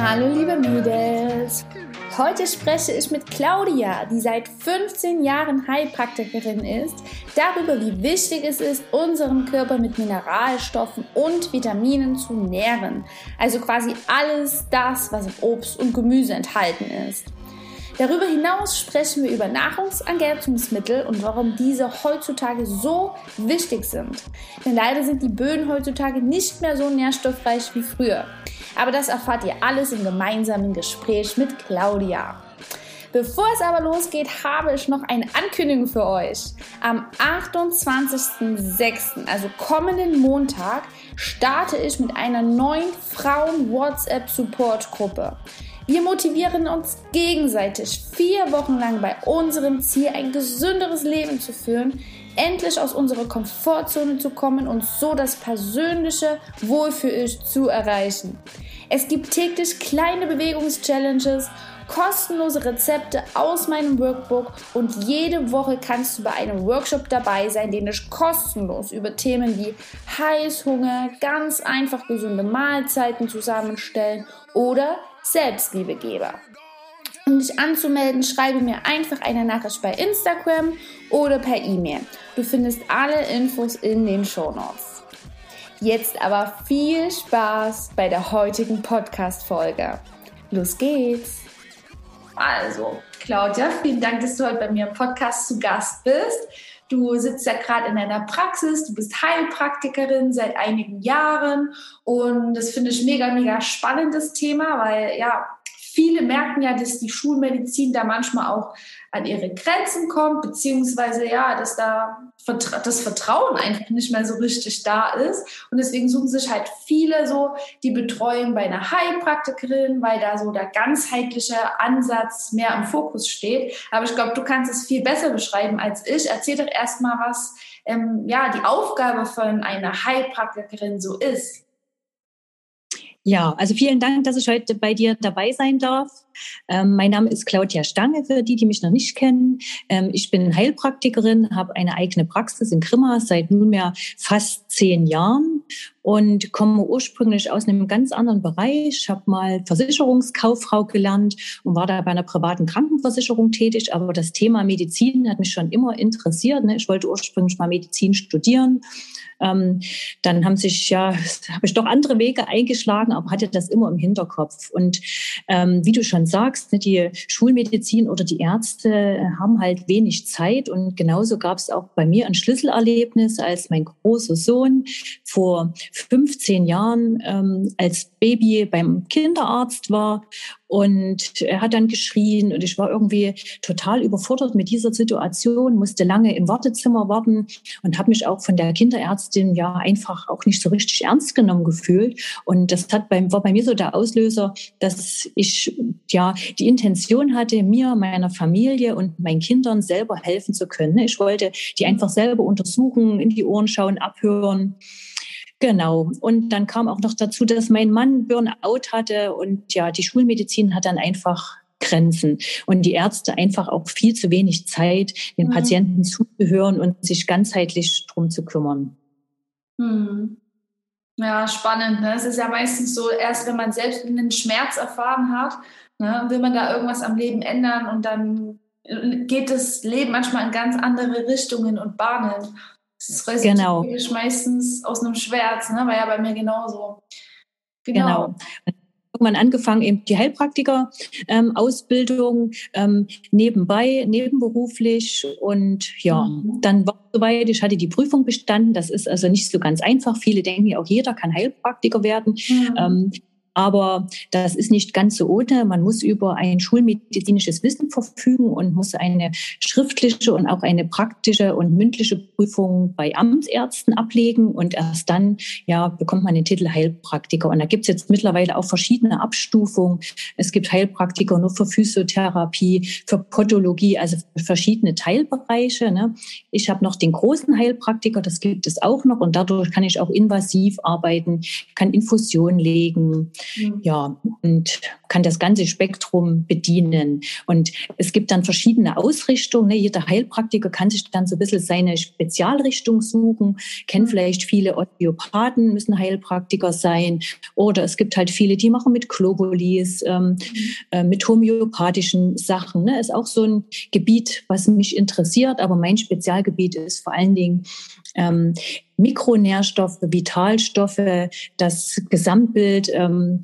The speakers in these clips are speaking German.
Hallo liebe Mädels! Heute spreche ich mit Claudia, die seit 15 Jahren Heilpraktikerin ist, darüber, wie wichtig es ist, unseren Körper mit Mineralstoffen und Vitaminen zu nähren. Also quasi alles das, was im Obst und Gemüse enthalten ist. Darüber hinaus sprechen wir über Nahrungsergänzungsmittel und warum diese heutzutage so wichtig sind. Denn leider sind die Böden heutzutage nicht mehr so nährstoffreich wie früher. Aber das erfahrt ihr alles im gemeinsamen Gespräch mit Claudia. Bevor es aber losgeht, habe ich noch eine Ankündigung für euch. Am 28.06., also kommenden Montag, starte ich mit einer neuen Frauen-WhatsApp-Support-Gruppe. Wir motivieren uns gegenseitig vier Wochen lang bei unserem Ziel, ein gesünderes Leben zu führen, endlich aus unserer Komfortzone zu kommen und so das persönliche Wohlfühl zu erreichen. Es gibt täglich kleine Bewegungschallenges, kostenlose Rezepte aus meinem Workbook und jede Woche kannst du bei einem Workshop dabei sein, den ich kostenlos über Themen wie Heißhunger, ganz einfach gesunde Mahlzeiten zusammenstellen oder Selbstliebegeber. Um dich anzumelden, schreibe mir einfach eine Nachricht bei Instagram oder per E-Mail. Du findest alle Infos in den Show Notes. Jetzt aber viel Spaß bei der heutigen Podcast-Folge. Los geht's! Also, Claudia, vielen Dank, dass du heute bei mir im Podcast zu Gast bist. Du sitzt ja gerade in deiner Praxis, du bist Heilpraktikerin seit einigen Jahren. Und das finde ich mega, mega spannendes Thema, weil ja, viele merken ja, dass die Schulmedizin da manchmal auch an ihre Grenzen kommt, beziehungsweise ja, dass da das Vertrauen einfach nicht mehr so richtig da ist. Und deswegen suchen sich halt viele so die Betreuung bei einer Heilpraktikerin, weil da so der ganzheitliche Ansatz mehr im Fokus steht. Aber ich glaube, du kannst es viel besser beschreiben als ich. Erzähl doch erstmal, was ähm, ja die Aufgabe von einer Heilpraktikerin so ist. Ja, also vielen Dank, dass ich heute bei dir dabei sein darf. Ähm, mein Name ist Claudia Stange, für die, die mich noch nicht kennen. Ähm, ich bin Heilpraktikerin, habe eine eigene Praxis in Grimma seit nunmehr fast zehn Jahren und komme ursprünglich aus einem ganz anderen Bereich. Ich habe mal Versicherungskauffrau gelernt und war da bei einer privaten Krankenversicherung tätig. Aber das Thema Medizin hat mich schon immer interessiert. Ne? Ich wollte ursprünglich mal Medizin studieren. Ähm, dann haben sich ja, habe ich doch andere Wege eingeschlagen, aber hatte das immer im Hinterkopf. Und ähm, wie du schon sagst, ne, die Schulmedizin oder die Ärzte haben halt wenig Zeit. Und genauso gab es auch bei mir ein Schlüsselerlebnis, als mein großer Sohn vor 15 Jahren ähm, als Baby beim Kinderarzt war und er hat dann geschrien und ich war irgendwie total überfordert mit dieser Situation, musste lange im Wartezimmer warten und habe mich auch von der Kinderärztin ja einfach auch nicht so richtig ernst genommen gefühlt. Und das hat beim, war bei mir so der Auslöser, dass ich ja die Intention hatte, mir, meiner Familie und meinen Kindern selber helfen zu können. Ich wollte die einfach selber untersuchen, in die Ohren schauen, abhören. Genau. Und dann kam auch noch dazu, dass mein Mann Burnout hatte und ja, die Schulmedizin hat dann einfach Grenzen und die Ärzte einfach auch viel zu wenig Zeit, den mhm. Patienten zuzuhören und sich ganzheitlich drum zu kümmern. Mhm. Ja, spannend. Ne? Es ist ja meistens so, erst wenn man selbst einen Schmerz erfahren hat, ne, will man da irgendwas am Leben ändern und dann geht das Leben manchmal in ganz andere Richtungen und Bahnen. Das resultiert genau. meistens aus einem Schmerz, ne? war ja bei mir genauso. Genau. genau. Irgendwann angefangen, eben die Heilpraktiker-Ausbildung ähm, ähm, nebenbei, nebenberuflich. Und ja, mhm. dann war es soweit, ich hatte die Prüfung bestanden. Das ist also nicht so ganz einfach. Viele denken ja auch, jeder kann Heilpraktiker werden. Mhm. Ähm, aber das ist nicht ganz so ohne. Man muss über ein schulmedizinisches Wissen verfügen und muss eine schriftliche und auch eine praktische und mündliche Prüfung bei Amtsärzten ablegen. Und erst dann ja, bekommt man den Titel Heilpraktiker. Und da gibt es jetzt mittlerweile auch verschiedene Abstufungen. Es gibt Heilpraktiker nur für Physiotherapie, für Podologie, also für verschiedene Teilbereiche. Ne? Ich habe noch den großen Heilpraktiker, das gibt es auch noch. Und dadurch kann ich auch invasiv arbeiten, kann Infusion legen Mhm. Ja, und kann das ganze Spektrum bedienen. Und es gibt dann verschiedene Ausrichtungen. Ne? Jeder Heilpraktiker kann sich dann so ein bisschen seine Spezialrichtung suchen. Kennen mhm. vielleicht viele Osteopathen, müssen Heilpraktiker sein. Oder es gibt halt viele, die machen mit Globulis, ähm, mhm. äh, mit homöopathischen Sachen. Ne? Ist auch so ein Gebiet, was mich interessiert. Aber mein Spezialgebiet ist vor allen Dingen ähm, Mikronährstoffe, Vitalstoffe, das Gesamtbild. Ähm,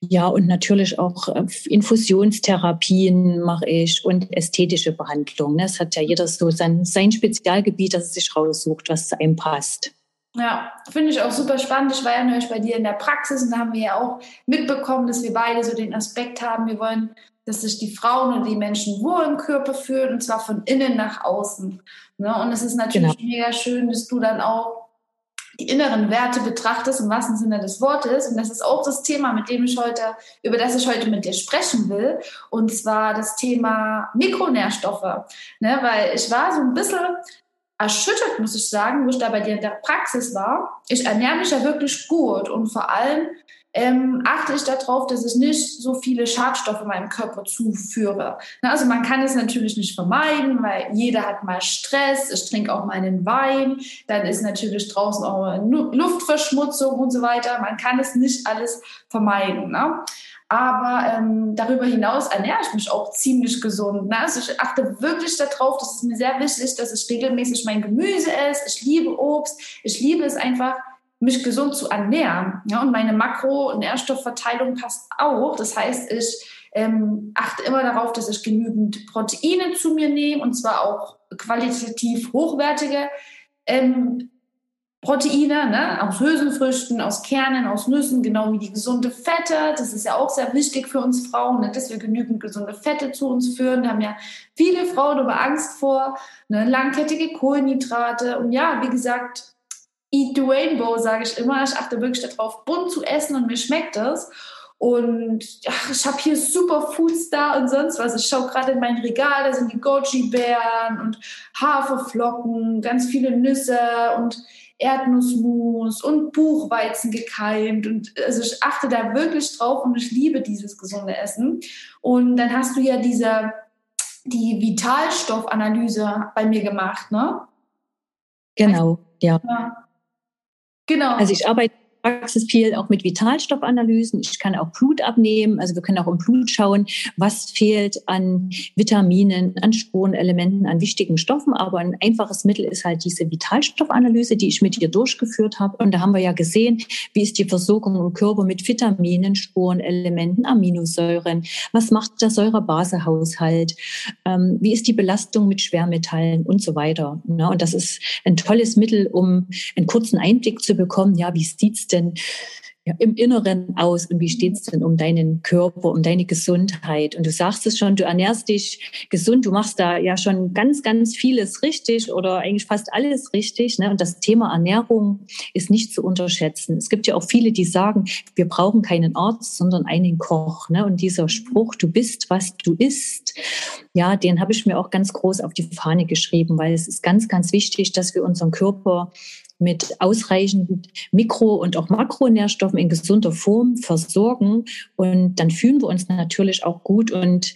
ja, und natürlich auch äh, Infusionstherapien mache ich und ästhetische Behandlungen. Es hat ja jeder so sein, sein Spezialgebiet, das er sich raussucht, was zu einem passt. Ja, finde ich auch super spannend. Ich war ja neulich bei dir in der Praxis und da haben wir ja auch mitbekommen, dass wir beide so den Aspekt haben, wir wollen, dass sich die Frauen und die Menschen wohl im Körper fühlen und zwar von innen nach außen. Ne? Und es ist natürlich genau. mega schön, dass du dann auch die inneren Werte betrachtest, im wahrsten Sinne des Wortes. Und das ist auch das Thema, mit dem ich heute, über das ich heute mit dir sprechen will. Und zwar das Thema Mikronährstoffe. Ne, weil ich war so ein bisschen erschüttert, muss ich sagen, wo ich da bei dir in der Praxis war. Ich ernähre mich ja wirklich gut und vor allem ähm, achte ich darauf, dass ich nicht so viele Schadstoffe meinem Körper zuführe. Na, also man kann es natürlich nicht vermeiden, weil jeder hat mal Stress. Ich trinke auch mal einen Wein. Dann ist natürlich draußen auch Luftverschmutzung und so weiter. Man kann es nicht alles vermeiden. Ne? Aber ähm, darüber hinaus ernähre ich mich auch ziemlich gesund. Ne? Also ich achte wirklich darauf, das ist mir sehr wichtig, dass ich regelmäßig mein Gemüse esse. Ich liebe Obst. Ich liebe es einfach, mich gesund zu ernähren. Ja, und meine Makro- und Nährstoffverteilung passt auch. Das heißt, ich ähm, achte immer darauf, dass ich genügend Proteine zu mir nehme und zwar auch qualitativ hochwertige ähm, Proteine ne? aus Hülsenfrüchten, aus Kernen, aus Nüssen, genau wie die gesunde Fette. Das ist ja auch sehr wichtig für uns Frauen, ne? dass wir genügend gesunde Fette zu uns führen. Da haben ja viele Frauen aber Angst vor, ne? langkettige Kohlenhydrate. Und ja, wie gesagt, Eat the Rainbow, sage ich immer. Ich achte wirklich darauf, bunt zu essen und mir schmeckt das. Und ach, ich habe hier Superfoods da und sonst was. Ich schaue gerade in mein Regal, da sind die Goji-Beeren und Haferflocken, ganz viele Nüsse und Erdnussmus und Buchweizen gekeimt. Und also ich achte da wirklich drauf und ich liebe dieses gesunde Essen. Und dann hast du ja diese, die Vitalstoffanalyse bei mir gemacht, ne? Genau, ja. ja. Genau. Also ich arbeite Praxis viel auch mit Vitalstoffanalysen. Ich kann auch Blut abnehmen. Also wir können auch im Blut schauen, was fehlt an Vitaminen, an Spurenelementen, an wichtigen Stoffen. Aber ein einfaches Mittel ist halt diese Vitalstoffanalyse, die ich mit ihr durchgeführt habe. Und da haben wir ja gesehen, wie ist die Versorgung im Körper mit Vitaminen, Spurenelementen, Aminosäuren. Was macht der Säurebasehaushalt? Ähm, wie ist die Belastung mit Schwermetallen und so weiter. Und das ist ein tolles Mittel, um einen kurzen Einblick zu bekommen. Ja, wie sieht's denn ja, im Inneren aus und wie steht es denn um deinen Körper, um deine Gesundheit? Und du sagst es schon, du ernährst dich gesund, du machst da ja schon ganz, ganz vieles richtig oder eigentlich fast alles richtig. Ne? Und das Thema Ernährung ist nicht zu unterschätzen. Es gibt ja auch viele, die sagen, wir brauchen keinen Arzt, sondern einen Koch. Ne? Und dieser Spruch, du bist, was du isst, ja, den habe ich mir auch ganz groß auf die Fahne geschrieben, weil es ist ganz, ganz wichtig, dass wir unseren Körper mit ausreichend Mikro- und auch Makronährstoffen in gesunder Form versorgen. Und dann fühlen wir uns natürlich auch gut. Und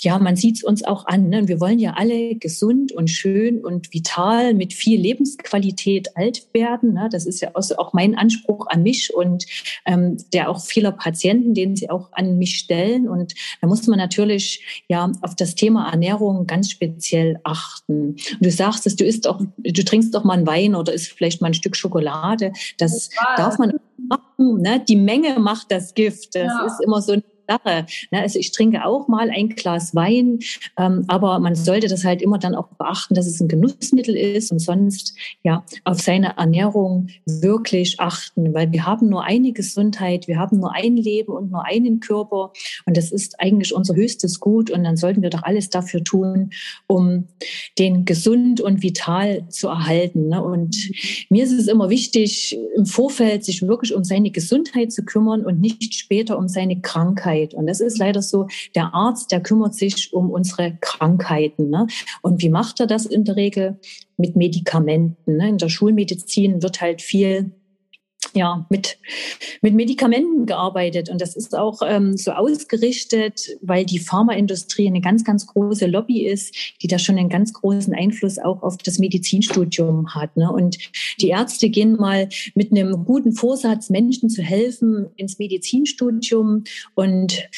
ja, man sieht es uns auch an. Ne? Wir wollen ja alle gesund und schön und vital mit viel Lebensqualität alt werden. Ne? Das ist ja auch mein Anspruch an mich und ähm, der auch vieler Patienten, den sie auch an mich stellen. Und da muss man natürlich ja auf das Thema Ernährung ganz speziell achten. Und du sagst es, du isst auch, du trinkst doch mal einen Wein oder isst vielleicht mal ein Stück Schokolade. Das, das darf man machen. Ne? Die Menge macht das Gift. Das ja. ist immer so ein Sache. Ne? Also ich trinke auch mal ein Glas Wein, ähm, aber man sollte das halt immer dann auch beachten, dass es ein Genussmittel ist und sonst ja auf seine Ernährung wirklich achten, weil wir haben nur eine Gesundheit, wir haben nur ein Leben und nur einen Körper und das ist eigentlich unser höchstes Gut und dann sollten wir doch alles dafür tun, um den gesund und vital zu erhalten. Ne? Und mir ist es immer wichtig, im Vorfeld sich wirklich um seine Gesundheit zu kümmern und nicht später um seine Krankheit. Krankheit. Und das ist leider so, der Arzt, der kümmert sich um unsere Krankheiten. Ne? Und wie macht er das in der Regel? Mit Medikamenten. Ne? In der Schulmedizin wird halt viel ja, mit, mit Medikamenten gearbeitet. Und das ist auch ähm, so ausgerichtet, weil die Pharmaindustrie eine ganz, ganz große Lobby ist, die da schon einen ganz großen Einfluss auch auf das Medizinstudium hat. Ne? Und die Ärzte gehen mal mit einem guten Vorsatz, Menschen zu helfen, ins Medizinstudium und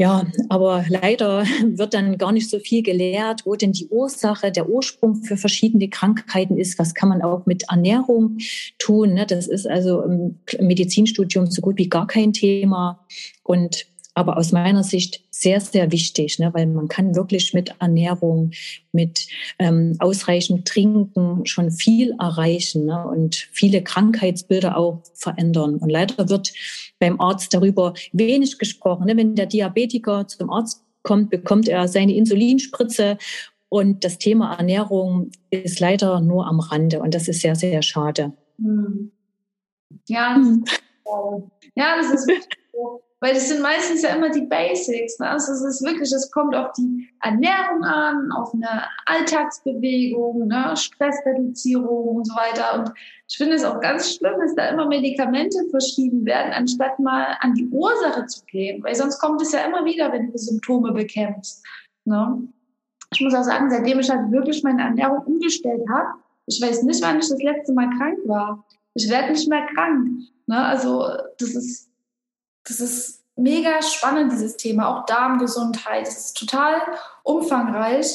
ja, aber leider wird dann gar nicht so viel gelehrt, wo denn die Ursache, der Ursprung für verschiedene Krankheiten ist. Was kann man auch mit Ernährung tun? Ne? Das ist also im Medizinstudium so gut wie gar kein Thema. Und aber aus meiner Sicht sehr, sehr wichtig, ne, weil man kann wirklich mit Ernährung, mit ähm, ausreichend Trinken schon viel erreichen ne, und viele Krankheitsbilder auch verändern. Und leider wird beim Arzt darüber wenig gesprochen. Ne. Wenn der Diabetiker zum Arzt kommt, bekommt er seine Insulinspritze und das Thema Ernährung ist leider nur am Rande und das ist sehr, sehr schade. Hm. Ja, das, hm. ja, das ist so. Weil das sind meistens ja immer die Basics. Ne? Also es ist wirklich, es kommt auf die Ernährung an, auf eine Alltagsbewegung, ne? Stressreduzierung und so weiter. Und ich finde es auch ganz schlimm, dass da immer Medikamente verschrieben werden, anstatt mal an die Ursache zu gehen. Weil sonst kommt es ja immer wieder, wenn du Symptome bekämpfst. Ne? Ich muss auch sagen, seitdem ich halt wirklich meine Ernährung umgestellt habe, ich weiß nicht, wann ich das letzte Mal krank war. Ich werde nicht mehr krank. Ne? Also das ist das ist mega spannend, dieses Thema, auch Darmgesundheit. Das ist total umfangreich.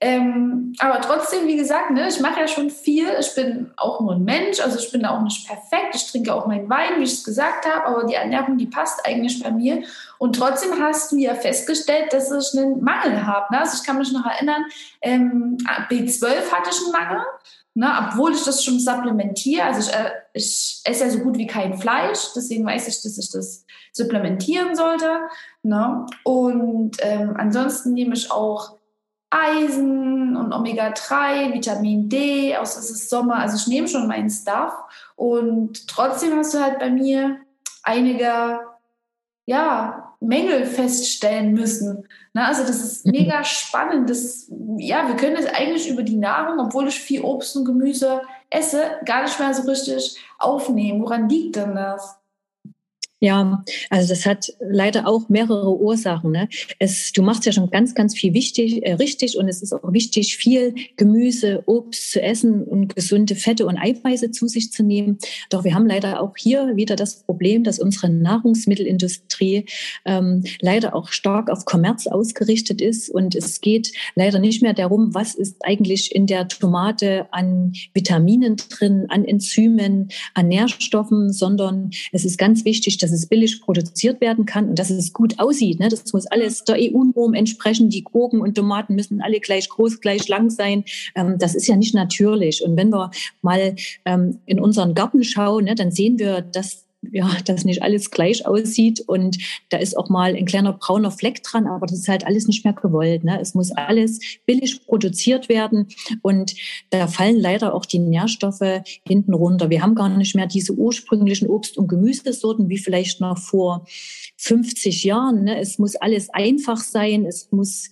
Ähm, aber trotzdem, wie gesagt, ne, ich mache ja schon viel. Ich bin auch nur ein Mensch, also ich bin da auch nicht perfekt. Ich trinke auch meinen Wein, wie ich es gesagt habe, aber die Ernährung, die passt eigentlich bei mir. Und trotzdem hast du ja festgestellt, dass ich einen Mangel habe. Ne? Also ich kann mich noch erinnern, ähm, B12 hatte ich einen Mangel. Ne, obwohl ich das schon supplementiere, also ich, äh, ich esse ja so gut wie kein Fleisch, deswegen weiß ich, dass ich das supplementieren sollte. Ne? Und ähm, ansonsten nehme ich auch Eisen und Omega-3, Vitamin D, aus es ist Sommer, also ich nehme schon meinen Stuff. Und trotzdem hast du halt bei mir einige ja, Mängel feststellen müssen. Na, also das ist mhm. mega spannend. Das, ja, wir können es eigentlich über die Nahrung, obwohl ich viel Obst und Gemüse esse, gar nicht mehr so richtig aufnehmen. Woran liegt denn das? Ja, also das hat leider auch mehrere Ursachen. Ne? Es, du machst ja schon ganz, ganz viel wichtig, äh, richtig und es ist auch wichtig, viel Gemüse, Obst zu essen und gesunde Fette und Eiweiße zu sich zu nehmen. Doch wir haben leider auch hier wieder das Problem, dass unsere Nahrungsmittelindustrie ähm, leider auch stark auf Kommerz ausgerichtet ist und es geht leider nicht mehr darum, was ist eigentlich in der Tomate an Vitaminen drin, an Enzymen, an Nährstoffen, sondern es ist ganz wichtig, dass es billig produziert werden kann und dass es gut aussieht. Ne? Das muss alles der EU-Norm entsprechen. Die Gurken und Tomaten müssen alle gleich groß, gleich lang sein. Ähm, das ist ja nicht natürlich. Und wenn wir mal ähm, in unseren Garten schauen, ne, dann sehen wir, dass ja, dass nicht alles gleich aussieht und da ist auch mal ein kleiner brauner Fleck dran, aber das ist halt alles nicht mehr gewollt. Ne? Es muss alles billig produziert werden und da fallen leider auch die Nährstoffe hinten runter. Wir haben gar nicht mehr diese ursprünglichen Obst- und Gemüsesorten wie vielleicht noch vor 50 Jahren. Ne? Es muss alles einfach sein, es muss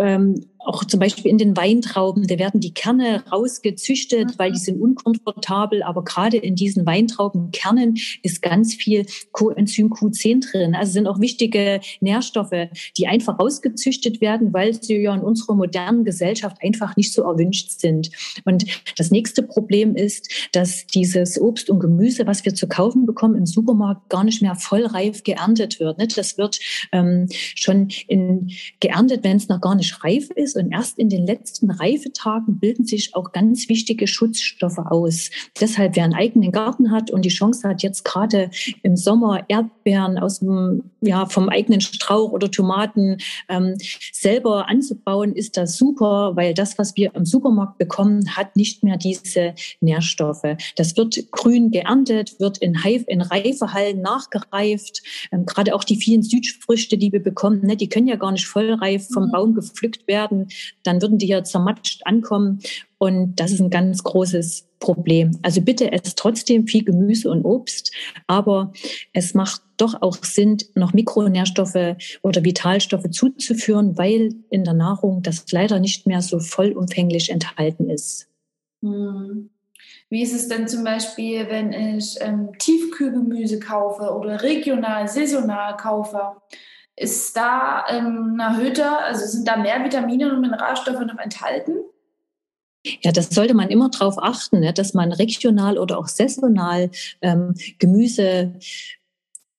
ähm, auch zum Beispiel in den Weintrauben, da werden die Kerne rausgezüchtet, weil die sind unkomfortabel. Aber gerade in diesen Weintraubenkernen ist ganz viel Coenzym Q10 drin. Also sind auch wichtige Nährstoffe, die einfach rausgezüchtet werden, weil sie ja in unserer modernen Gesellschaft einfach nicht so erwünscht sind. Und das nächste Problem ist, dass dieses Obst und Gemüse, was wir zu kaufen bekommen im Supermarkt, gar nicht mehr vollreif geerntet wird. Das wird ähm, schon in, geerntet, wenn es noch gar nicht reif ist ist. Und erst in den letzten Reifetagen bilden sich auch ganz wichtige Schutzstoffe aus. Deshalb, wer einen eigenen Garten hat und die Chance hat, jetzt gerade im Sommer Erdbeeren aus dem, ja, vom eigenen Strauch oder Tomaten ähm, selber anzubauen, ist das super, weil das, was wir im Supermarkt bekommen, hat nicht mehr diese Nährstoffe. Das wird grün geerntet, wird in, Heif, in Reifehallen nachgereift. Ähm, gerade auch die vielen Südfrüchte, die wir bekommen, ne, die können ja gar nicht vollreif vom mhm. Baum gepflückt werden dann würden die ja zermatscht ankommen. Und das ist ein ganz großes Problem. Also bitte esst trotzdem viel Gemüse und Obst, aber es macht doch auch Sinn, noch Mikronährstoffe oder Vitalstoffe zuzuführen, weil in der Nahrung das leider nicht mehr so vollumfänglich enthalten ist. Hm. Wie ist es denn zum Beispiel, wenn ich ähm, Tiefkühlgemüse kaufe oder regional, saisonal kaufe? Ist da ähm, ein erhöhter, also sind da mehr Vitamine und Mineralstoffe noch enthalten? Ja, das sollte man immer darauf achten, ne, dass man regional oder auch saisonal ähm, Gemüse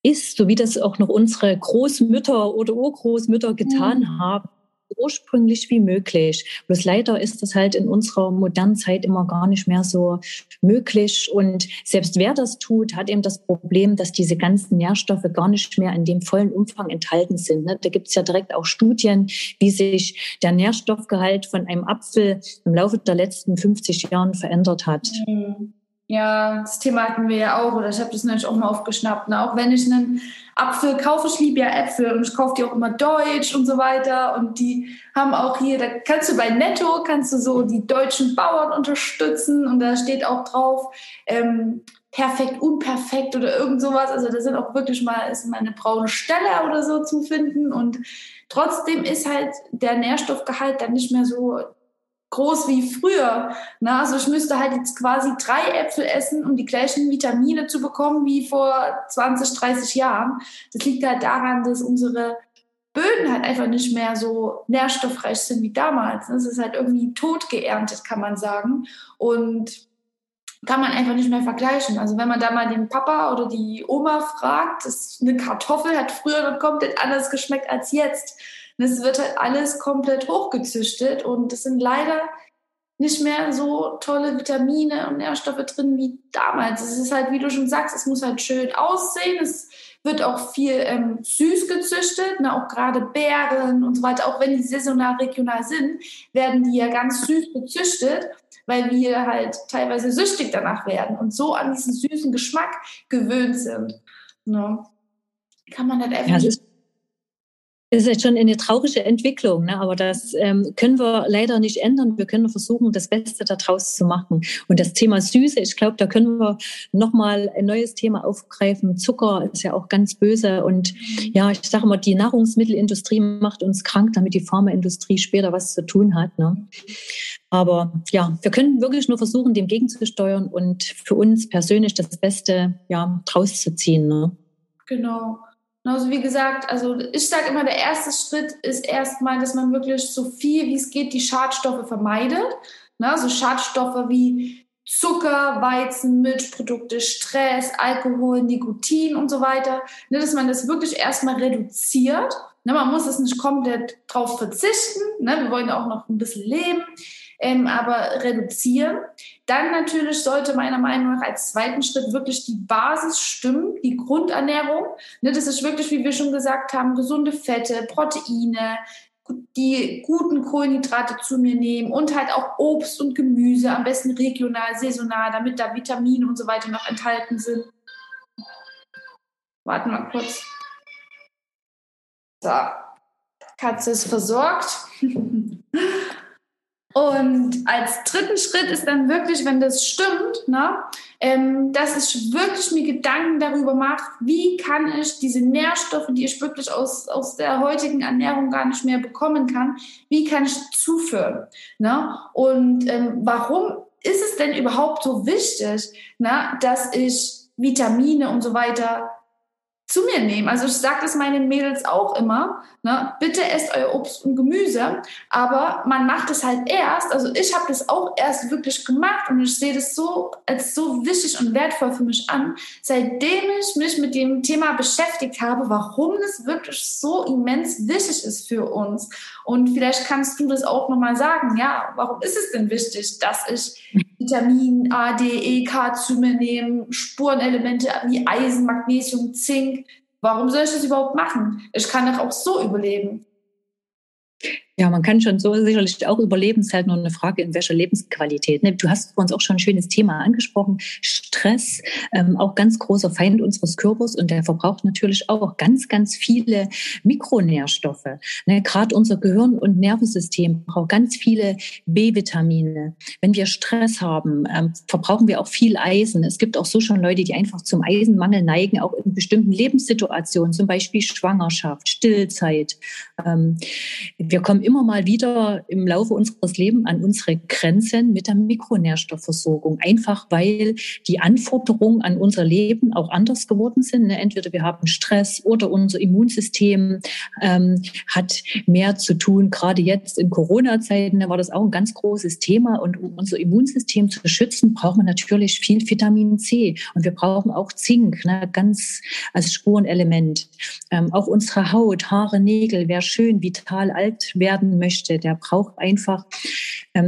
isst, so wie das auch noch unsere Großmütter oder Urgroßmütter getan mhm. haben ursprünglich wie möglich. Bloß leider ist das halt in unserer modernen Zeit immer gar nicht mehr so möglich. Und selbst wer das tut, hat eben das Problem, dass diese ganzen Nährstoffe gar nicht mehr in dem vollen Umfang enthalten sind. Ne? Da gibt es ja direkt auch Studien, wie sich der Nährstoffgehalt von einem Apfel im Laufe der letzten 50 Jahren verändert hat. Mhm. Ja, das Thema hatten wir ja auch, oder ich habe das natürlich auch mal aufgeschnappt. Ne? Auch wenn ich einen Apfel kaufe, ich liebe ja Äpfel und ich kaufe die auch immer deutsch und so weiter. Und die haben auch hier, da kannst du bei Netto, kannst du so die deutschen Bauern unterstützen und da steht auch drauf, ähm, perfekt, unperfekt oder irgend sowas. Also da sind auch wirklich mal, ist mal eine braune Stelle oder so zu finden und trotzdem ist halt der Nährstoffgehalt dann nicht mehr so groß wie früher. Na, also ich müsste halt jetzt quasi drei Äpfel essen, um die gleichen Vitamine zu bekommen wie vor 20, 30 Jahren. Das liegt halt daran, dass unsere Böden halt einfach nicht mehr so nährstoffreich sind wie damals. Das ist halt irgendwie tot geerntet, kann man sagen. Und kann man einfach nicht mehr vergleichen. Also wenn man da mal den Papa oder die Oma fragt, das eine Kartoffel hat früher noch komplett anders geschmeckt als jetzt. Und es wird halt alles komplett hochgezüchtet und es sind leider nicht mehr so tolle Vitamine und Nährstoffe drin wie damals. Es ist halt, wie du schon sagst, es muss halt schön aussehen. Es wird auch viel ähm, süß gezüchtet, ne, auch gerade Beeren und so weiter. Auch wenn die saisonal regional sind, werden die ja ganz süß gezüchtet, weil wir halt teilweise süchtig danach werden und so an diesen süßen Geschmack gewöhnt sind. Ne. Kann man halt einfach ja, nicht ist jetzt schon eine traurige Entwicklung, ne? aber das ähm, können wir leider nicht ändern. Wir können versuchen, das Beste daraus zu machen. Und das Thema Süße, ich glaube, da können wir nochmal ein neues Thema aufgreifen. Zucker ist ja auch ganz böse. Und ja, ich sage mal, die Nahrungsmittelindustrie macht uns krank, damit die Pharmaindustrie später was zu tun hat. Ne? Aber ja, wir können wirklich nur versuchen, dem gegenzusteuern und für uns persönlich das Beste ja, draus zu ziehen. Ne? Genau. Also wie gesagt, also ich sage immer, der erste Schritt ist erstmal, dass man wirklich so viel wie es geht die Schadstoffe vermeidet. Ne? So Schadstoffe wie Zucker, Weizen, Milchprodukte, Stress, Alkohol, Nikotin und so weiter. Ne? Dass man das wirklich erstmal reduziert. Ne? Man muss es nicht komplett drauf verzichten. Ne? Wir wollen auch noch ein bisschen leben ähm, aber reduzieren. Dann natürlich sollte meiner Meinung nach als zweiten Schritt wirklich die Basis stimmen, die Grundernährung. Ne, das ist wirklich, wie wir schon gesagt haben, gesunde Fette, Proteine, die guten Kohlenhydrate zu mir nehmen und halt auch Obst und Gemüse, am besten regional, saisonal, damit da Vitamine und so weiter noch enthalten sind. Warten wir kurz. So, Katze ist versorgt. Und als dritten Schritt ist dann wirklich, wenn das stimmt, ne, ähm, dass ich wirklich mir Gedanken darüber mache, wie kann ich diese Nährstoffe, die ich wirklich aus, aus der heutigen Ernährung gar nicht mehr bekommen kann, wie kann ich zuführen? Ne? Und ähm, warum ist es denn überhaupt so wichtig, ne, dass ich Vitamine und so weiter zu mir nehmen. Also ich sage das meinen Mädels auch immer, ne, bitte esst euer Obst und Gemüse, aber man macht es halt erst, also ich habe das auch erst wirklich gemacht und ich sehe das so als so wichtig und wertvoll für mich an, seitdem ich mich mit dem Thema beschäftigt habe, warum das wirklich so immens wichtig ist für uns. Und vielleicht kannst du das auch nochmal sagen, ja, warum ist es denn wichtig, dass ich Vitamin A, D, E, K zu mir nehme, Spurenelemente wie Eisen, Magnesium, Zink. Warum soll ich das überhaupt machen? Ich kann doch auch so überleben. Ja, man kann schon so sicherlich auch überleben. Es ist halt nur eine Frage, in welcher Lebensqualität. Ne? Du hast uns auch schon ein schönes Thema angesprochen. Stress, ähm, auch ganz großer Feind unseres Körpers und der verbraucht natürlich auch ganz, ganz viele Mikronährstoffe. Ne? Gerade unser Gehirn- und Nervensystem braucht ganz viele B-Vitamine. Wenn wir Stress haben, ähm, verbrauchen wir auch viel Eisen. Es gibt auch so schon Leute, die einfach zum Eisenmangel neigen, auch in bestimmten Lebenssituationen, zum Beispiel Schwangerschaft, Stillzeit. Ähm, wir kommen immer mal wieder im Laufe unseres Lebens an unsere Grenzen mit der Mikronährstoffversorgung. Einfach weil die Anforderungen an unser Leben auch anders geworden sind. Ne? Entweder wir haben Stress oder unser Immunsystem ähm, hat mehr zu tun. Gerade jetzt in Corona-Zeiten ne, war das auch ein ganz großes Thema. Und um unser Immunsystem zu schützen, brauchen wir natürlich viel Vitamin C. Und wir brauchen auch Zink, ne? ganz als Spurenelement. Ähm, auch unsere Haut, Haare, Nägel, wer schön vital alt werden möchte, der braucht einfach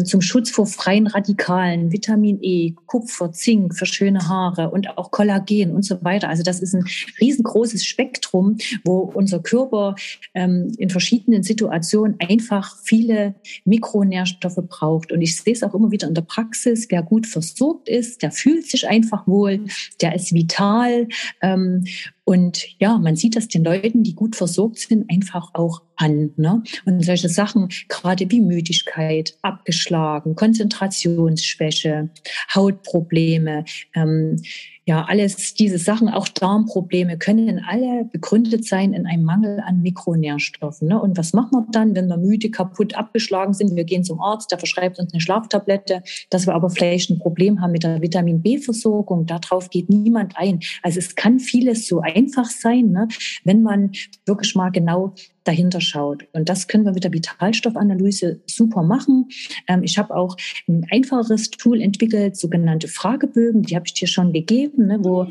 zum Schutz vor freien Radikalen Vitamin E, Kupfer, Zink für schöne Haare und auch Kollagen und so weiter. Also das ist ein riesengroßes Spektrum, wo unser Körper ähm, in verschiedenen Situationen einfach viele Mikronährstoffe braucht. Und ich sehe es auch immer wieder in der Praxis, wer gut versorgt ist, der fühlt sich einfach wohl, der ist vital. Ähm, und ja, man sieht das den Leuten, die gut versorgt sind, einfach auch an. Ne? Und solche Sachen, gerade wie Müdigkeit, abgeschlagen, Konzentrationsschwäche, Hautprobleme, ähm, ja, alles diese Sachen, auch Darmprobleme, können alle begründet sein in einem Mangel an Mikronährstoffen. Ne? Und was machen wir dann, wenn wir müde, kaputt, abgeschlagen sind? Wir gehen zum Arzt, der verschreibt uns eine Schlaftablette, dass wir aber vielleicht ein Problem haben mit der Vitamin B-Versorgung. Darauf geht niemand ein. Also es kann vieles so einfach sein, ne? wenn man wirklich mal genau dahinter schaut. Und das können wir mit der Vitalstoffanalyse super machen. Ähm, ich habe auch ein einfacheres Tool entwickelt, sogenannte Fragebögen, die habe ich dir schon gegeben, ne, wo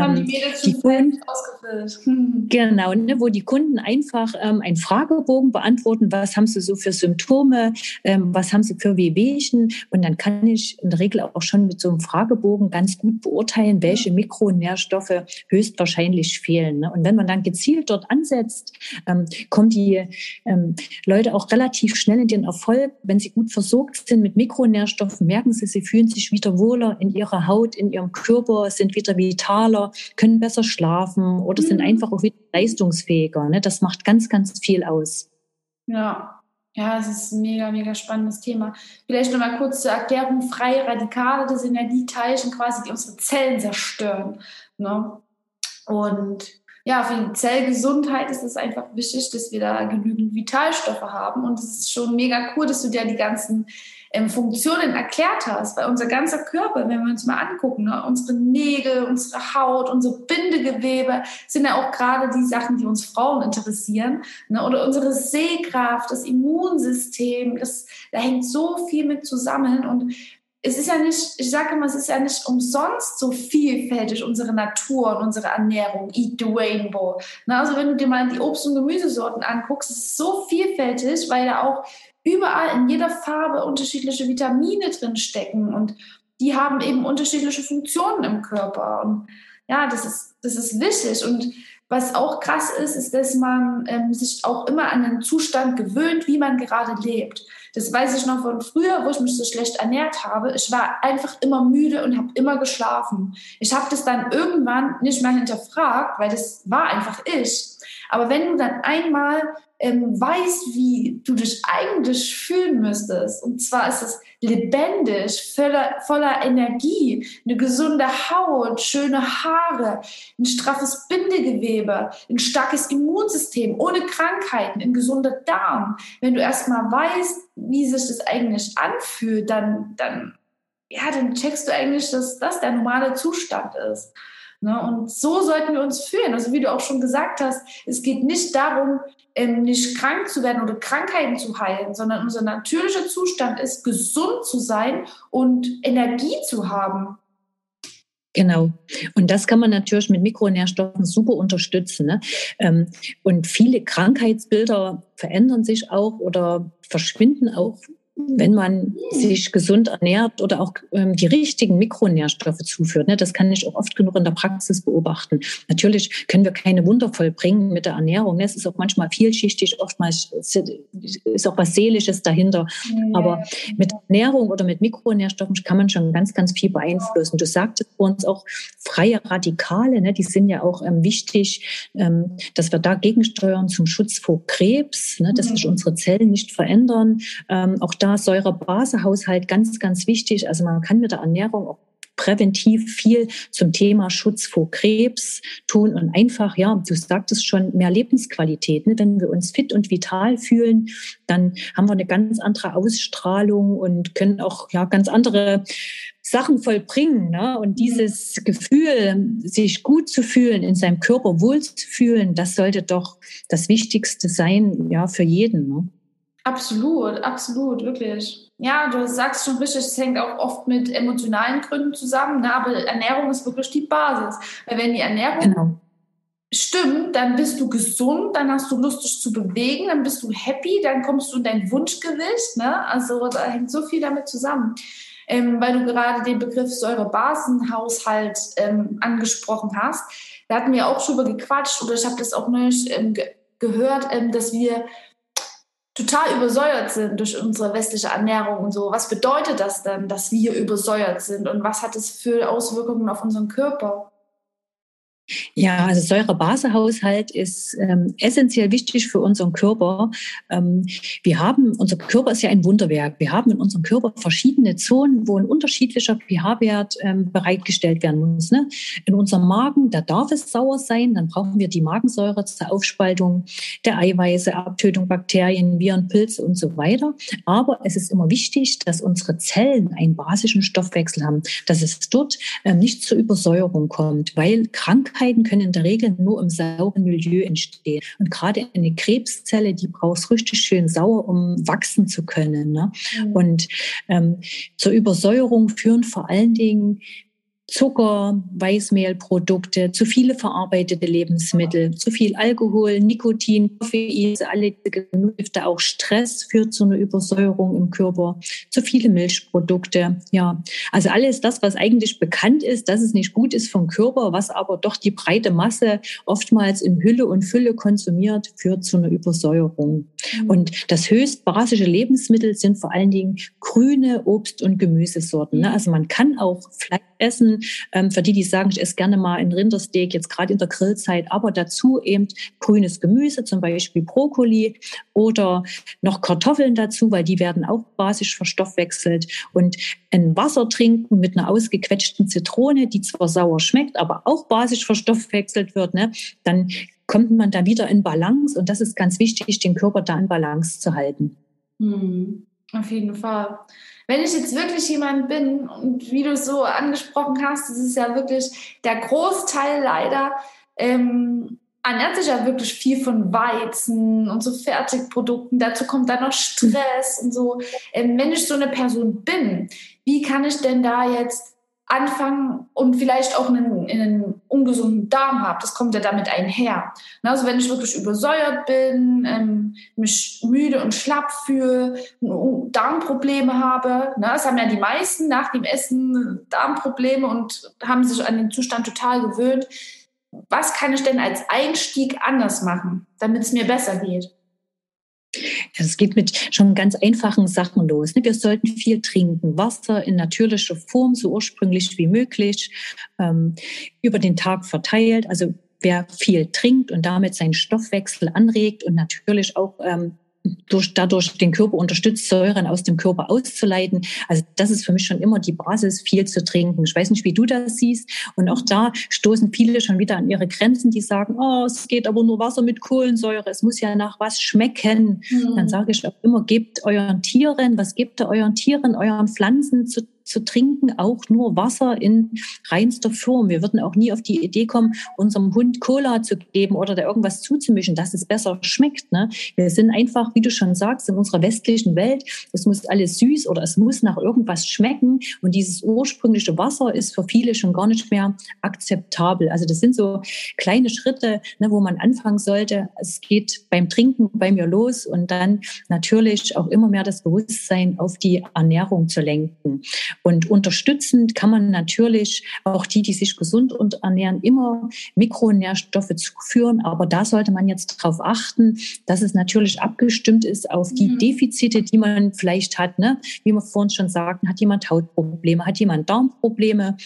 haben die Mädels die Kunden, ausgefüllt. Genau, ne, wo die Kunden einfach ähm, einen Fragebogen beantworten, was haben sie so für Symptome, ähm, was haben sie für Wehwehchen und dann kann ich in der Regel auch schon mit so einem Fragebogen ganz gut beurteilen, welche Mikronährstoffe höchstwahrscheinlich fehlen. Ne? Und wenn man dann gezielt dort ansetzt, ähm, kommen die ähm, Leute auch relativ schnell in den Erfolg, wenn sie gut versorgt sind mit Mikronährstoffen, merken sie, sie fühlen sich wieder wohler in ihrer Haut, in ihrem Körper, sind wieder vitaler, können besser schlafen oder mhm. sind einfach auch wieder leistungsfähiger. Ne? Das macht ganz, ganz viel aus. Ja. Ja, es ist ein mega, mega spannendes Thema. Vielleicht noch mal kurz zur Erklärung. Freie Radikale, das sind ja die Teilchen quasi, die unsere Zellen zerstören. Ne? Und ja, für die Zellgesundheit ist es einfach wichtig, dass wir da genügend Vitalstoffe haben. Und es ist schon mega cool, dass du dir die ganzen ähm, Funktionen erklärt hast, weil unser ganzer Körper, wenn wir uns mal angucken, ne, unsere Nägel, unsere Haut, unser Bindegewebe sind ja auch gerade die Sachen, die uns Frauen interessieren, ne, oder unsere Sehkraft, das Immunsystem, das, da hängt so viel mit zusammen und es ist ja nicht, ich sage immer, es ist ja nicht umsonst so vielfältig, unsere Natur und unsere Ernährung. Eat the Rainbow. Na, also wenn du dir mal die Obst- und Gemüsesorten anguckst, es ist so vielfältig, weil da auch überall in jeder Farbe unterschiedliche Vitamine drin stecken und die haben eben unterschiedliche Funktionen im Körper. Und ja, das ist, das ist wichtig. Und was auch krass ist, ist, dass man ähm, sich auch immer an den Zustand gewöhnt, wie man gerade lebt. Das weiß ich noch von früher, wo ich mich so schlecht ernährt habe. Ich war einfach immer müde und habe immer geschlafen. Ich habe das dann irgendwann nicht mehr hinterfragt, weil das war einfach ich. Aber wenn du dann einmal ähm, weißt, wie du dich eigentlich fühlen müsstest, und zwar ist es lebendig, voller, voller Energie, eine gesunde Haut, schöne Haare, ein straffes Bindegewebe, ein starkes Immunsystem, ohne Krankheiten, ein gesunder Darm. Wenn du erstmal weißt, wie sich das eigentlich anfühlt, dann, dann, ja, dann checkst du eigentlich, dass das der normale Zustand ist. Ne? Und so sollten wir uns fühlen. Also wie du auch schon gesagt hast, es geht nicht darum, nicht krank zu werden oder Krankheiten zu heilen, sondern unser natürlicher Zustand ist, gesund zu sein und Energie zu haben. Genau. Und das kann man natürlich mit Mikronährstoffen super unterstützen. Ne? Ähm, und viele Krankheitsbilder verändern sich auch oder verschwinden auch wenn man sich gesund ernährt oder auch ähm, die richtigen Mikronährstoffe zuführt. Ne? Das kann ich auch oft genug in der Praxis beobachten. Natürlich können wir keine Wunder vollbringen mit der Ernährung. Ne? Es ist auch manchmal vielschichtig, oftmals ist auch was Seelisches dahinter. Aber mit Ernährung oder mit Mikronährstoffen kann man schon ganz, ganz viel beeinflussen. Du sagtest vor uns auch freie Radikale, ne? die sind ja auch ähm, wichtig, ähm, dass wir da gegensteuern zum Schutz vor Krebs, ne? dass sich unsere Zellen nicht verändern. Ähm, auch da Säure-Base-Haushalt ganz, ganz wichtig. Also man kann mit der Ernährung auch präventiv viel zum Thema Schutz vor Krebs tun und einfach, ja, du sagtest schon, mehr Lebensqualität. Ne? Wenn wir uns fit und vital fühlen, dann haben wir eine ganz andere Ausstrahlung und können auch ja ganz andere Sachen vollbringen. Ne? Und dieses Gefühl, sich gut zu fühlen, in seinem Körper wohl zu fühlen, das sollte doch das Wichtigste sein, ja, für jeden. Ne? Absolut, absolut, wirklich. Ja, du sagst schon richtig, es hängt auch oft mit emotionalen Gründen zusammen, ne? aber Ernährung ist wirklich die Basis. Weil wenn die Ernährung genau. stimmt, dann bist du gesund, dann hast du Lust, dich zu bewegen, dann bist du happy, dann kommst du in dein Wunschgewicht. Ne? Also da hängt so viel damit zusammen ähm, weil du gerade den Begriff Säurebasenhaushalt ähm, angesprochen hast. Da hatten wir auch schon über gequatscht oder ich habe das auch neulich ähm, ge gehört, ähm, dass wir total übersäuert sind durch unsere westliche Ernährung und so. Was bedeutet das denn, dass wir übersäuert sind und was hat es für Auswirkungen auf unseren Körper? Ja, also Säurebasehaushalt ist ähm, essentiell wichtig für unseren Körper. Ähm, wir haben, unser Körper ist ja ein Wunderwerk. Wir haben in unserem Körper verschiedene Zonen, wo ein unterschiedlicher pH-Wert ähm, bereitgestellt werden muss. Ne? In unserem Magen, da darf es sauer sein, dann brauchen wir die Magensäure zur Aufspaltung der Eiweiße, Abtötung Bakterien, Viren, Pilze und so weiter. Aber es ist immer wichtig, dass unsere Zellen einen basischen Stoffwechsel haben, dass es dort ähm, nicht zur Übersäuerung kommt, weil Krankheiten Krankheiten können in der Regel nur im sauren Milieu entstehen. Und gerade eine Krebszelle, die braucht richtig schön sauer, um wachsen zu können. Ne? Mhm. Und ähm, zur Übersäuerung führen vor allen Dingen Zucker, Weißmehlprodukte, zu viele verarbeitete Lebensmittel, zu viel Alkohol, Nikotin, Koffein, alle Gifte, auch Stress führt zu einer Übersäuerung im Körper, zu viele Milchprodukte. Ja, also alles das, was eigentlich bekannt ist, dass es nicht gut ist vom Körper, was aber doch die breite Masse oftmals in Hülle und Fülle konsumiert, führt zu einer Übersäuerung. Mhm. Und das höchst basische Lebensmittel sind vor allen Dingen grüne Obst- und Gemüsesorten. Ne? Also man kann auch Fleisch essen. Ähm, für die, die sagen, ich esse gerne mal ein Rindersteak, jetzt gerade in der Grillzeit, aber dazu eben grünes Gemüse, zum Beispiel Brokkoli oder noch Kartoffeln dazu, weil die werden auch basisch verstoffwechselt. Und ein Wasser trinken mit einer ausgequetschten Zitrone, die zwar sauer schmeckt, aber auch basisch verstoffwechselt wird, ne, dann kommt man da wieder in Balance. Und das ist ganz wichtig, den Körper da in Balance zu halten. Hm, auf jeden Fall. Wenn ich jetzt wirklich jemand bin und wie du es so angesprochen hast, das ist ja wirklich der Großteil leider, ähm, ernährt sich ja wirklich viel von Weizen und so Fertigprodukten. Dazu kommt dann noch Stress und so. Ähm, wenn ich so eine Person bin, wie kann ich denn da jetzt anfangen und vielleicht auch einen, einen ungesunden Darm habe. Das kommt ja damit einher. Also wenn ich wirklich übersäuert bin, ähm, mich müde und schlapp fühle, Darmprobleme habe, das haben ja die meisten nach dem Essen Darmprobleme und haben sich an den Zustand total gewöhnt. Was kann ich denn als Einstieg anders machen, damit es mir besser geht? Es geht mit schon ganz einfachen Sachen los. Ne? Wir sollten viel trinken, Wasser in natürlicher Form, so ursprünglich wie möglich, ähm, über den Tag verteilt. Also wer viel trinkt und damit seinen Stoffwechsel anregt und natürlich auch ähm, durch, dadurch den Körper unterstützt, Säuren aus dem Körper auszuleiten. Also das ist für mich schon immer die Basis, viel zu trinken. Ich weiß nicht, wie du das siehst. Und auch da stoßen viele schon wieder an ihre Grenzen, die sagen, oh, es geht aber nur Wasser mit Kohlensäure, es muss ja nach was schmecken. Mhm. Dann sage ich auch immer, gebt euren Tieren, was gebt ihr euren Tieren, euren Pflanzen zu zu trinken, auch nur Wasser in reinster Form. Wir würden auch nie auf die Idee kommen, unserem Hund Cola zu geben oder da irgendwas zuzumischen, dass es besser schmeckt. Ne? Wir sind einfach, wie du schon sagst, in unserer westlichen Welt, es muss alles süß oder es muss nach irgendwas schmecken. Und dieses ursprüngliche Wasser ist für viele schon gar nicht mehr akzeptabel. Also das sind so kleine Schritte, ne, wo man anfangen sollte. Es geht beim Trinken bei mir los und dann natürlich auch immer mehr das Bewusstsein auf die Ernährung zu lenken. Und unterstützend kann man natürlich auch die, die sich gesund ernähren, immer Mikronährstoffe zuführen. Aber da sollte man jetzt darauf achten, dass es natürlich abgestimmt ist auf die mhm. Defizite, die man vielleicht hat. Ne? Wie wir vorhin schon sagten, hat jemand Hautprobleme, hat jemand Darmprobleme.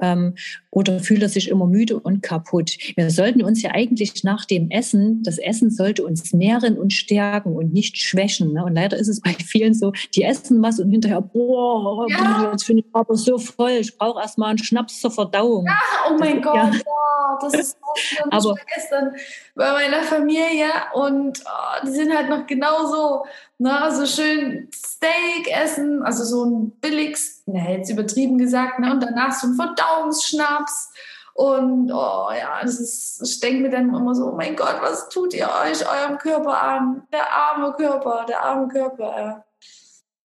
Ähm, oder fühlt er sich immer müde und kaputt. Wir sollten uns ja eigentlich nach dem Essen, das Essen sollte uns nähren und stärken und nicht schwächen. Ne? Und leider ist es bei vielen so, die essen was und hinterher, boah, ja. jetzt finde ich aber so voll, ich brauche erstmal einen Schnaps zur Verdauung. Ja, oh mein das, Gott, ja. ja. das ist so schlimm. Aber, gestern bei meiner Familie und oh, die sind halt noch genauso, ne, so schön Steak essen, also so ein billiges, ne, jetzt übertrieben gesagt, ne, und danach so ein Verdauungsschnaps. Und oh ja, das ist, ich denke mir dann immer so, oh mein Gott, was tut ihr euch eurem Körper an? Der arme Körper, der arme Körper.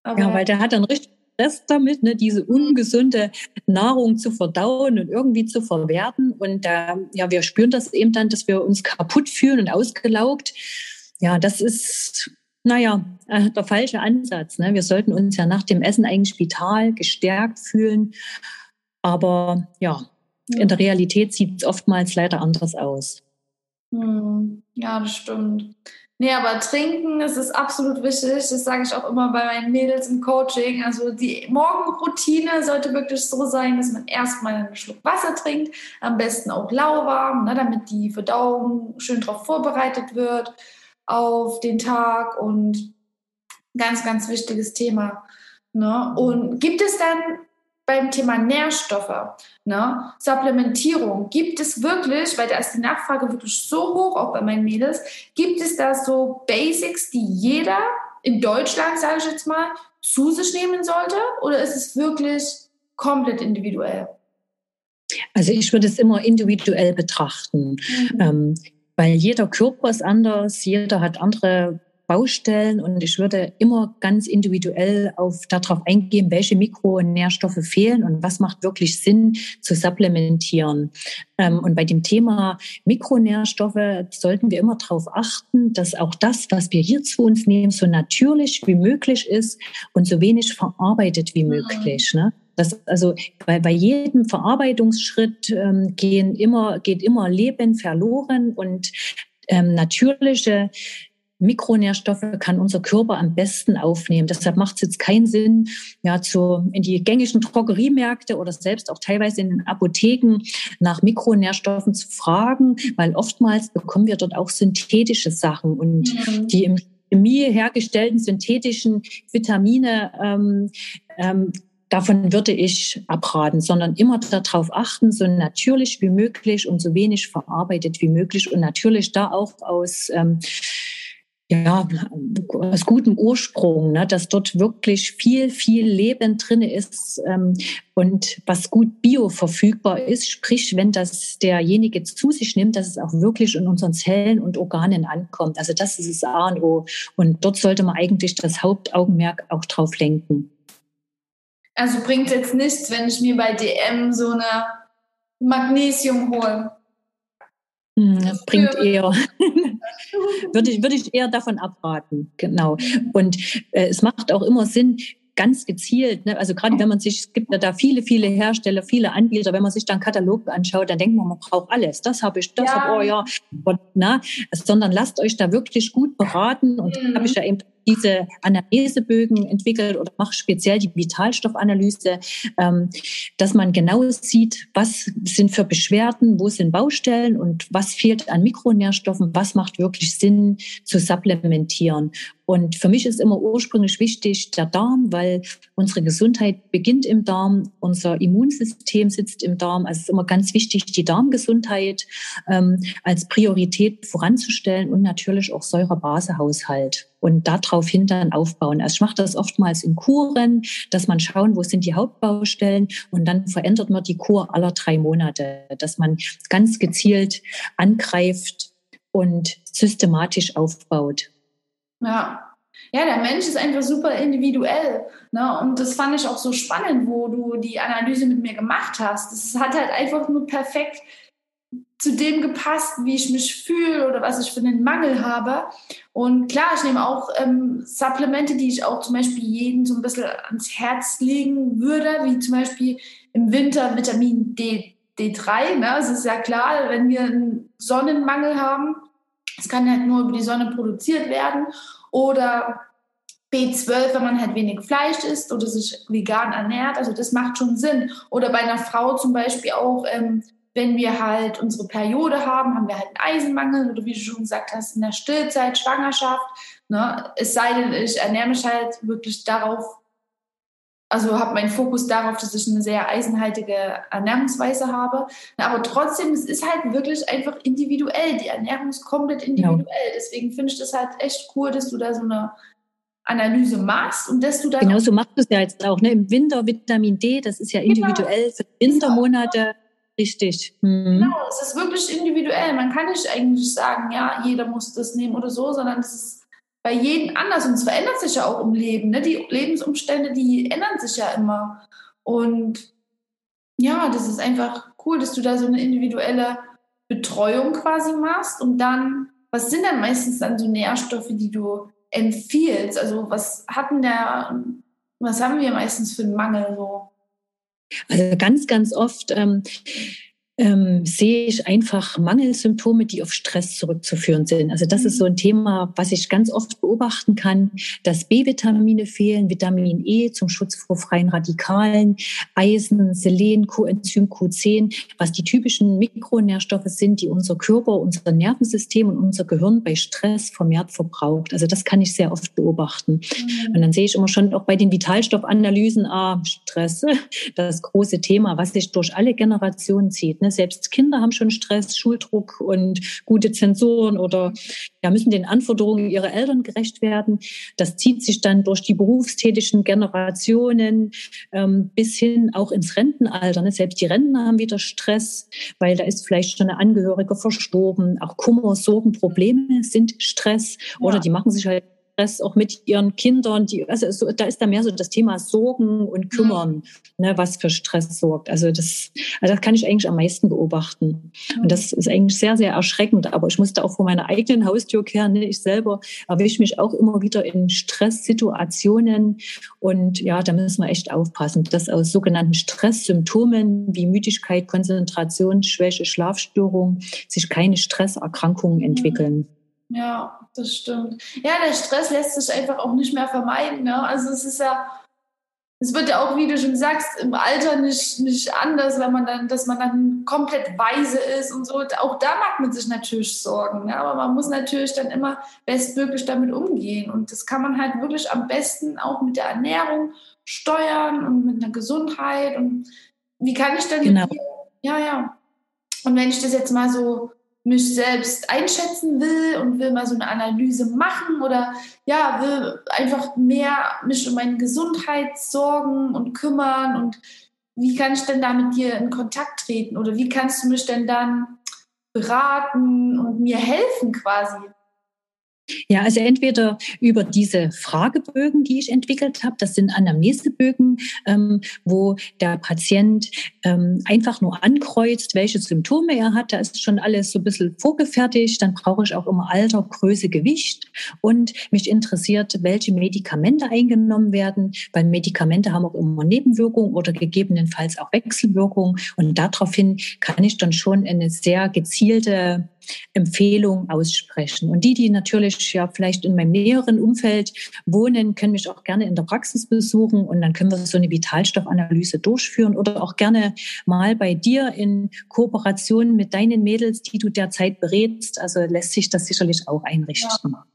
Ja, ja weil der hat dann richtig Stress damit, ne, diese ungesunde Nahrung zu verdauen und irgendwie zu verwerten. Und äh, ja, wir spüren das eben dann, dass wir uns kaputt fühlen und ausgelaugt. Ja, das ist, naja, äh, der falsche Ansatz. Ne? Wir sollten uns ja nach dem Essen eigentlich vital, gestärkt fühlen. Aber ja, in der Realität sieht es oftmals leider anders aus. Hm, ja, das stimmt. Nee, aber trinken, das ist absolut wichtig. Das sage ich auch immer bei meinen Mädels im Coaching. Also die Morgenroutine sollte wirklich so sein, dass man erstmal einen Schluck Wasser trinkt, am besten auch lauwarm, ne, damit die Verdauung schön darauf vorbereitet wird auf den Tag und ganz, ganz wichtiges Thema. Ne? Und gibt es dann beim Thema Nährstoffe, ne, Supplementierung, gibt es wirklich, weil da ist die Nachfrage wirklich so hoch, auch bei meinen Mädels, gibt es da so Basics, die jeder in Deutschland, sage ich jetzt mal, zu sich nehmen sollte? Oder ist es wirklich komplett individuell? Also ich würde es immer individuell betrachten, mhm. ähm, weil jeder Körper ist anders, jeder hat andere Baustellen und ich würde immer ganz individuell auf darauf eingehen, welche Mikronährstoffe fehlen und was macht wirklich Sinn zu supplementieren. Ähm, und bei dem Thema Mikronährstoffe sollten wir immer darauf achten, dass auch das, was wir hier zu uns nehmen, so natürlich wie möglich ist und so wenig verarbeitet wie möglich. Ne? Das, also bei, bei jedem Verarbeitungsschritt ähm, gehen immer, geht immer Leben verloren und ähm, natürliche Mikronährstoffe kann unser Körper am besten aufnehmen. Deshalb macht es jetzt keinen Sinn, ja, zu, in die gängigen Drogeriemärkte oder selbst auch teilweise in den Apotheken nach Mikronährstoffen zu fragen, weil oftmals bekommen wir dort auch synthetische Sachen und mhm. die im Chemie hergestellten synthetischen Vitamine ähm, ähm, davon würde ich abraten, sondern immer darauf achten, so natürlich wie möglich und so wenig verarbeitet wie möglich und natürlich da auch aus ähm, ja, aus gutem Ursprung, ne, dass dort wirklich viel, viel Leben drin ist ähm, und was gut bio verfügbar ist, sprich, wenn das derjenige zu sich nimmt, dass es auch wirklich in unseren Zellen und Organen ankommt. Also das ist das A und O. Und dort sollte man eigentlich das Hauptaugenmerk auch drauf lenken. Also bringt jetzt nichts, wenn ich mir bei DM so eine Magnesium hole. Hm, bringt eher, würde ich, würde ich eher davon abraten, genau. Und äh, es macht auch immer Sinn, ganz gezielt, ne? also gerade wenn man sich, es gibt ja da viele, viele Hersteller, viele Anbieter, wenn man sich dann Katalog anschaut, dann denkt man, man braucht alles. Das habe ich, das ja. habe oh ja, und, na, sondern lasst euch da wirklich gut beraten und mhm. habe ich ja eben diese Analysebögen entwickelt oder mache speziell die Vitalstoffanalyse, ähm, dass man genau sieht, was sind für Beschwerden, wo sind Baustellen und was fehlt an Mikronährstoffen, was macht wirklich Sinn zu supplementieren. Und für mich ist immer ursprünglich wichtig der Darm, weil unsere Gesundheit beginnt im Darm, unser Immunsystem sitzt im Darm. Also es ist immer ganz wichtig, die Darmgesundheit ähm, als Priorität voranzustellen und natürlich auch Säurebasehaushalt und daraufhin dann aufbauen. Also ich mache das oftmals in Kuren, dass man schauen, wo sind die Hauptbaustellen und dann verändert man die Kur aller drei Monate, dass man ganz gezielt angreift und systematisch aufbaut. Ja. Ja, der Mensch ist einfach super individuell. Ne? Und das fand ich auch so spannend, wo du die Analyse mit mir gemacht hast. Das hat halt einfach nur perfekt zu dem gepasst, wie ich mich fühle oder was ich für einen Mangel habe. Und klar, ich nehme auch ähm, Supplemente, die ich auch zum Beispiel jeden so ein bisschen ans Herz legen würde, wie zum Beispiel im Winter Vitamin D, D3. Ne? Es ist ja klar, wenn wir einen Sonnenmangel haben, es kann halt nur über die Sonne produziert werden oder B12, wenn man halt wenig Fleisch isst oder sich vegan ernährt. Also das macht schon Sinn. Oder bei einer Frau zum Beispiel auch, ähm, wenn wir halt unsere Periode haben, haben wir halt einen Eisenmangel oder wie du schon gesagt hast, in der Stillzeit, Schwangerschaft. Ne? Es sei denn, ich ernähre mich halt wirklich darauf, also habe meinen Fokus darauf, dass ich eine sehr eisenhaltige Ernährungsweise habe. Aber trotzdem, es ist halt wirklich einfach individuell. Die Ernährung ist komplett individuell. Ja. Deswegen finde ich das halt echt cool, dass du da so eine Analyse machst und dass du dann. Genau, so machst du es ja jetzt auch. Ne? Im Winter Vitamin D, das ist ja genau. individuell genau. für Wintermonate. Richtig. Mhm. Genau, es ist wirklich individuell. Man kann nicht eigentlich sagen, ja, jeder muss das nehmen oder so, sondern es ist bei jedem anders und es verändert sich ja auch im Leben. Ne? Die Lebensumstände, die ändern sich ja immer. Und ja, das ist einfach cool, dass du da so eine individuelle Betreuung quasi machst und dann, was sind denn meistens dann so Nährstoffe, die du empfiehlst? Also was hatten der, was haben wir meistens für einen Mangel so? Also ganz, ganz oft ähm, ähm, sehe ich einfach Mangelsymptome, die auf Stress zurückzuführen sind. Also das ist so ein Thema, was ich ganz oft beobachten kann, dass B-Vitamine fehlen, Vitamin E zum Schutz vor freien Radikalen, Eisen, Selen, Coenzym Q10, was die typischen Mikronährstoffe sind, die unser Körper, unser Nervensystem und unser Gehirn bei Stress vermehrt verbraucht. Also das kann ich sehr oft beobachten. Mhm. Und dann sehe ich immer schon auch bei den Vitalstoffanalysen, ah, Stress, das große Thema, was sich durch alle Generationen zieht. Ne? Selbst Kinder haben schon Stress, Schuldruck und gute Zensoren oder ja, müssen den Anforderungen ihrer Eltern gerecht werden. Das zieht sich dann durch die berufstätigen Generationen ähm, bis hin auch ins Rentenalter. Ne? Selbst die Rentner haben wieder Stress, weil da ist vielleicht schon eine Angehörige verstorben. Auch Kummer, Sorgen, Probleme sind Stress ja. oder die machen sich halt Stress auch mit ihren Kindern. Die, also so, da ist da mehr so das Thema Sorgen und Kümmern, mhm. ne, was für Stress sorgt. Also das, also das kann ich eigentlich am meisten beobachten. Mhm. Und das ist eigentlich sehr, sehr erschreckend. Aber ich musste auch vor meiner eigenen Haustür kehren. Ne? Ich selber erwische mich auch immer wieder in Stresssituationen. Und ja, da müssen wir echt aufpassen, dass aus sogenannten Stresssymptomen wie Müdigkeit, Konzentrationsschwäche, Schlafstörung sich keine Stresserkrankungen entwickeln. Mhm. Ja, das stimmt. Ja, der Stress lässt sich einfach auch nicht mehr vermeiden. Ne? Also es ist ja, es wird ja auch, wie du schon sagst, im Alter nicht, nicht anders, wenn man dann, dass man dann komplett weise ist und so. Auch da macht man sich natürlich Sorgen. Ne? Aber man muss natürlich dann immer bestmöglich damit umgehen. Und das kann man halt wirklich am besten auch mit der Ernährung steuern und mit einer Gesundheit. Und wie kann ich denn genau. Ja, ja. Und wenn ich das jetzt mal so mich selbst einschätzen will und will mal so eine Analyse machen oder ja, will einfach mehr mich um meine Gesundheit sorgen und kümmern und wie kann ich denn da mit dir in Kontakt treten oder wie kannst du mich denn dann beraten und mir helfen quasi? Ja, also entweder über diese Fragebögen, die ich entwickelt habe, das sind Anamnesebögen, ähm, wo der Patient ähm, einfach nur ankreuzt, welche Symptome er hat. Da ist schon alles so ein bisschen vorgefertigt. Dann brauche ich auch immer Alter, Größe, Gewicht. Und mich interessiert, welche Medikamente eingenommen werden, weil Medikamente haben auch immer Nebenwirkungen oder gegebenenfalls auch Wechselwirkungen. Und daraufhin kann ich dann schon eine sehr gezielte Empfehlung aussprechen. Und die, die natürlich ja vielleicht in meinem näheren Umfeld wohnen, können mich auch gerne in der Praxis besuchen und dann können wir so eine Vitalstoffanalyse durchführen oder auch gerne mal bei dir in Kooperation mit deinen Mädels, die du derzeit berätst. Also lässt sich das sicherlich auch einrichten. Ja.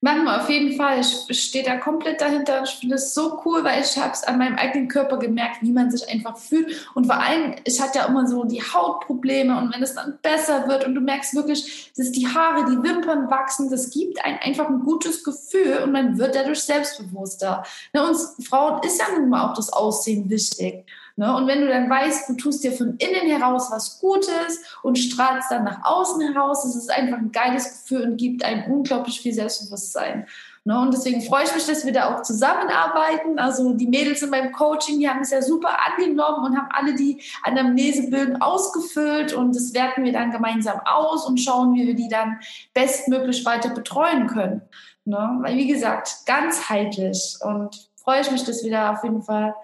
Wir auf jeden Fall. Ich stehe da komplett dahinter. Ich finde es so cool, weil ich habe es an meinem eigenen Körper gemerkt, wie man sich einfach fühlt. Und vor allem, ich hatte ja immer so die Hautprobleme und wenn es dann besser wird und du merkst wirklich, dass die Haare, die Wimpern wachsen, das gibt einem einfach ein gutes Gefühl und man wird dadurch selbstbewusster. Ne, uns Frauen ist ja nun mal auch das Aussehen wichtig. Ne? Und wenn du dann weißt, du tust dir von innen heraus was Gutes und strahlst dann nach außen heraus, das ist einfach ein geiles Gefühl und gibt einem unglaublich viel Selbstbewusstsein. Ne? Und deswegen freue ich mich, dass wir da auch zusammenarbeiten. Also die Mädels in meinem Coaching, die haben es ja super angenommen und haben alle die Anamnesebögen ausgefüllt und das werten wir dann gemeinsam aus und schauen, wie wir die dann bestmöglich weiter betreuen können. Ne? Weil wie gesagt, ganzheitlich und freue ich mich, dass wir da auf jeden Fall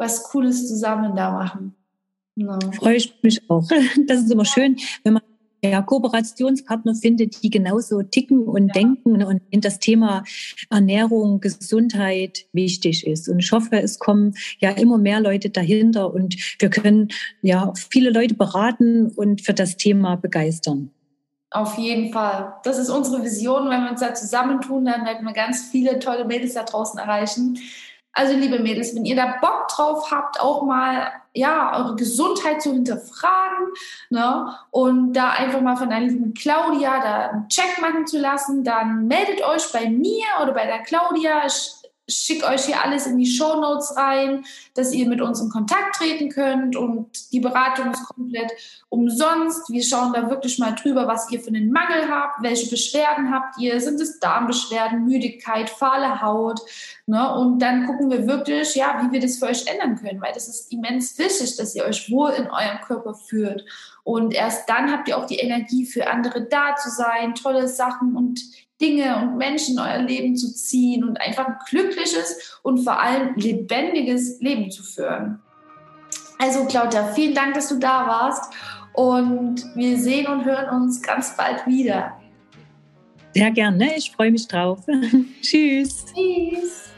was Cooles zusammen da machen. Genau. Freue ich mich auch. Das ist immer schön, wenn man ja, Kooperationspartner finde, die genauso ticken und ja. denken und in das Thema Ernährung, Gesundheit wichtig ist. Und ich hoffe, es kommen ja immer mehr Leute dahinter und wir können ja viele Leute beraten und für das Thema begeistern. Auf jeden Fall. Das ist unsere Vision. Wenn wir uns da zusammentun, dann werden wir ganz viele tolle Mädels da draußen erreichen. Also, liebe Mädels, wenn ihr da Bock drauf habt, auch mal ja, eure Gesundheit zu hinterfragen ne? und da einfach mal von der lieben Claudia da einen Check machen zu lassen, dann meldet euch bei mir oder bei der Claudia. Ich schicke euch hier alles in die Show Notes rein, dass ihr mit uns in Kontakt treten könnt und die Beratung ist komplett umsonst. Wir schauen da wirklich mal drüber, was ihr für einen Mangel habt, welche Beschwerden habt ihr, sind es Darmbeschwerden, Müdigkeit, fahle Haut, ne? Und dann gucken wir wirklich, ja, wie wir das für euch ändern können, weil das ist immens wichtig, dass ihr euch wohl in eurem Körper fühlt. Und erst dann habt ihr auch die Energie für andere da zu sein, tolle Sachen und Dinge und Menschen in euer Leben zu ziehen und einfach ein glückliches und vor allem lebendiges Leben zu führen. Also Claudia, vielen Dank, dass du da warst und wir sehen und hören uns ganz bald wieder. Sehr gerne, ich freue mich drauf. Tschüss. Tschüss.